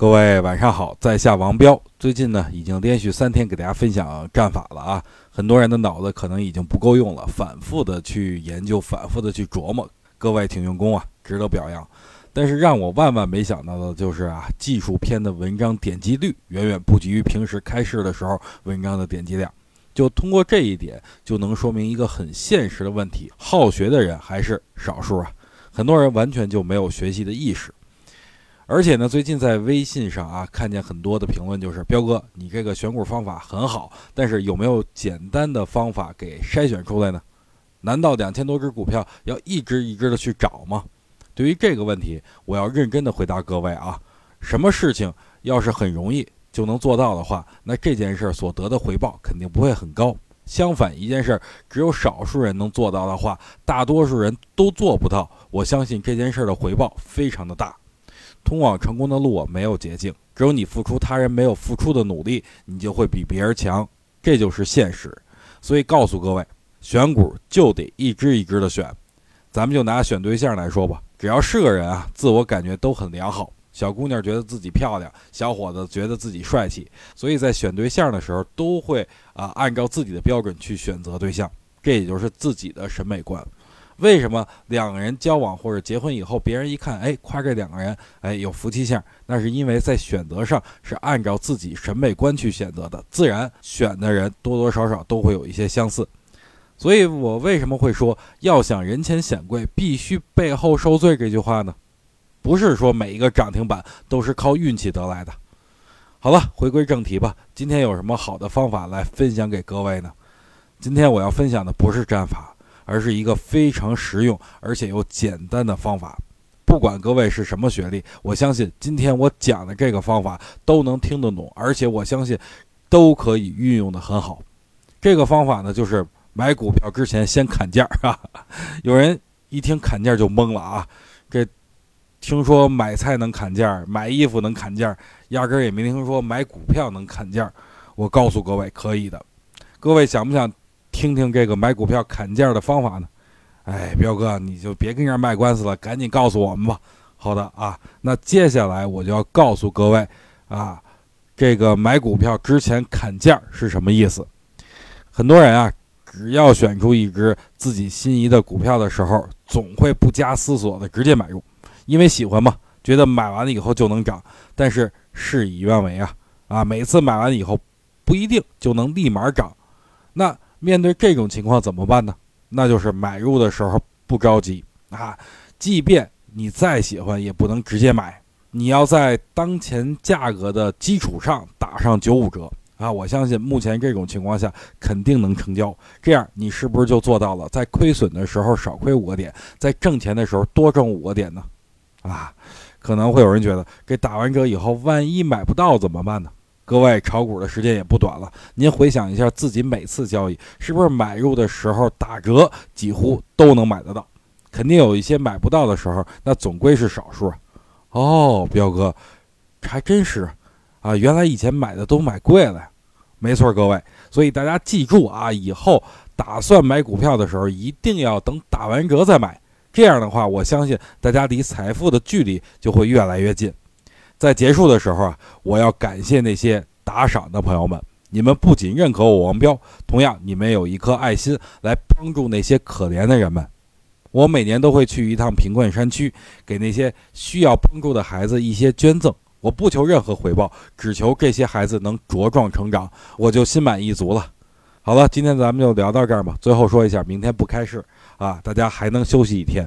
各位晚上好，在下王彪。最近呢，已经连续三天给大家分享战法了啊。很多人的脑子可能已经不够用了，反复的去研究，反复的去琢磨。各位挺用功啊，值得表扬。但是让我万万没想到的就是啊，技术篇的文章点击率远远不及于平时开市的时候文章的点击量。就通过这一点，就能说明一个很现实的问题：好学的人还是少数啊。很多人完全就没有学习的意识。而且呢，最近在微信上啊，看见很多的评论，就是彪哥，你这个选股方法很好，但是有没有简单的方法给筛选出来呢？难道两千多只股票要一只一只的去找吗？对于这个问题，我要认真的回答各位啊，什么事情要是很容易就能做到的话，那这件事所得的回报肯定不会很高。相反，一件事儿只有少数人能做到的话，大多数人都做不到，我相信这件事的回报非常的大。通往成功的路，没有捷径，只有你付出他人没有付出的努力，你就会比别人强，这就是现实。所以告诉各位，选股就得一只一只的选。咱们就拿选对象来说吧，只要是个人啊，自我感觉都很良好，小姑娘觉得自己漂亮，小伙子觉得自己帅气，所以在选对象的时候都会啊按照自己的标准去选择对象，这也就是自己的审美观。为什么两个人交往或者结婚以后，别人一看，哎，夸这两个人，哎，有夫妻相？那是因为在选择上是按照自己审美观去选择的，自然选的人多多少少都会有一些相似。所以我为什么会说要想人前显贵，必须背后受罪这句话呢？不是说每一个涨停板都是靠运气得来的。好了，回归正题吧。今天有什么好的方法来分享给各位呢？今天我要分享的不是战法。而是一个非常实用而且又简单的方法，不管各位是什么学历，我相信今天我讲的这个方法都能听得懂，而且我相信都可以运用的很好。这个方法呢，就是买股票之前先砍价啊。有人一听砍价就懵了啊，这听说买菜能砍价，买衣服能砍价，压根儿也没听说买股票能砍价。我告诉各位，可以的。各位想不想？听听这个买股票砍价的方法呢？哎，彪哥，你就别跟人卖官司了，赶紧告诉我们吧。好的啊，那接下来我就要告诉各位啊，这个买股票之前砍价是什么意思？很多人啊，只要选出一只自己心仪的股票的时候，总会不加思索的直接买入，因为喜欢嘛，觉得买完了以后就能涨。但是事与愿违啊，啊，每次买完以后不一定就能立马涨，那。面对这种情况怎么办呢？那就是买入的时候不着急啊，即便你再喜欢，也不能直接买，你要在当前价格的基础上打上九五折啊！我相信目前这种情况下肯定能成交。这样你是不是就做到了在亏损的时候少亏五个点，在挣钱的时候多挣五个点呢？啊，可能会有人觉得，给打完折以后，万一买不到怎么办呢？各位炒股的时间也不短了，您回想一下自己每次交易，是不是买入的时候打折几乎都能买得到？肯定有一些买不到的时候，那总归是少数。哦，彪哥，还真是啊，原来以前买的都买贵了呀。没错，各位，所以大家记住啊，以后打算买股票的时候，一定要等打完折再买。这样的话，我相信大家离财富的距离就会越来越近。在结束的时候啊，我要感谢那些打赏的朋友们，你们不仅认可我王彪，同样你们有一颗爱心来帮助那些可怜的人们。我每年都会去一趟贫困山区，给那些需要帮助的孩子一些捐赠。我不求任何回报，只求这些孩子能茁壮成长，我就心满意足了。好了，今天咱们就聊到这儿吧。最后说一下，明天不开市啊，大家还能休息一天。